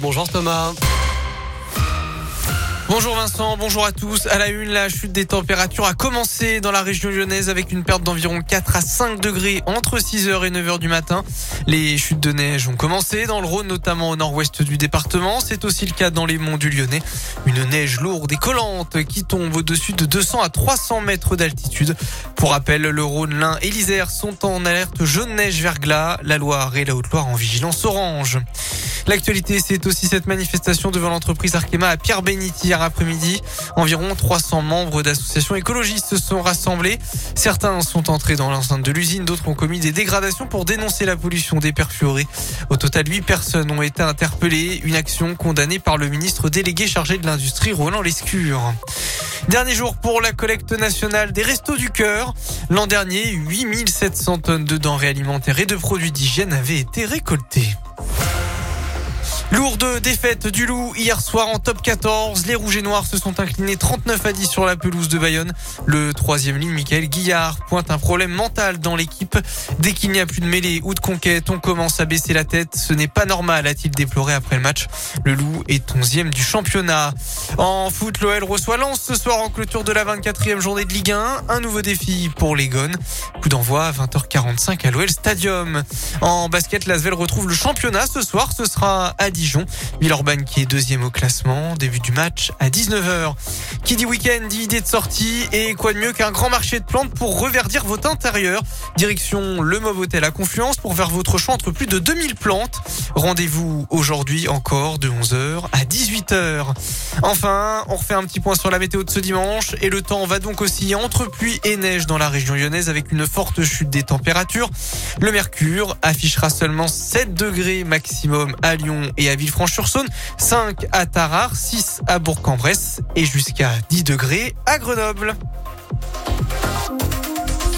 Bonjour Thomas. Bonjour Vincent, bonjour à tous. À la une, la chute des températures a commencé dans la région lyonnaise avec une perte d'environ 4 à 5 degrés entre 6h et 9h du matin. Les chutes de neige ont commencé dans le Rhône, notamment au nord-ouest du département. C'est aussi le cas dans les monts du Lyonnais. Une neige lourde et collante qui tombe au-dessus de 200 à 300 mètres d'altitude. Pour rappel, le Rhône, l'Ain et l'Isère sont en alerte jaune neige verglas. La Loire et la Haute-Loire en vigilance orange. L'actualité, c'est aussi cette manifestation devant l'entreprise Arkema à Pierre-Béniti hier après-midi. Environ 300 membres d'associations écologistes se sont rassemblés. Certains sont entrés dans l'enceinte de l'usine, d'autres ont commis des dégradations pour dénoncer la pollution des perfluorés. Au total, 8 personnes ont été interpellées. Une action condamnée par le ministre délégué chargé de l'industrie, Roland Lescure. Dernier jour pour la collecte nationale des Restos du Cœur. L'an dernier, 8700 tonnes de denrées alimentaires et de produits d'hygiène avaient été récoltées. Lourde défaite du Loup hier soir en top 14. Les Rouges et Noirs se sont inclinés 39 à 10 sur la pelouse de Bayonne. Le troisième ligne, Michael Guillard, pointe un problème mental dans l'équipe. Dès qu'il n'y a plus de mêlée ou de conquête, on commence à baisser la tête. Ce n'est pas normal, a-t-il déploré après le match. Le Loup est 11e du championnat. En foot, l'OL reçoit Lens ce soir en clôture de la 24e journée de Ligue 1. Un nouveau défi pour les Gones. Coup d'envoi à 20h45 à l'OL Stadium. En basket, l'Asvel retrouve le championnat ce soir. Ce sera à Dijon. Villeurbanne qui est deuxième au classement. Début du match à 19h. Qui dit week-end dit idée de sortie. Et quoi de mieux qu'un grand marché de plantes pour reverdir votre intérieur? Direction le Mauve Hôtel à Confluence pour faire votre choix entre plus de 2000 plantes. Rendez-vous aujourd'hui encore de 11h à 18h. Enfin, on refait un petit point sur la météo de ce dimanche. Et le temps va donc osciller entre pluie et neige dans la région lyonnaise avec une forte chute des températures. Le mercure affichera seulement 7 degrés maximum à Lyon et à Villefranche-sur-Saône, 5 à Tarare, 6 à Bourg-en-Bresse et jusqu'à 10 degrés à Grenoble.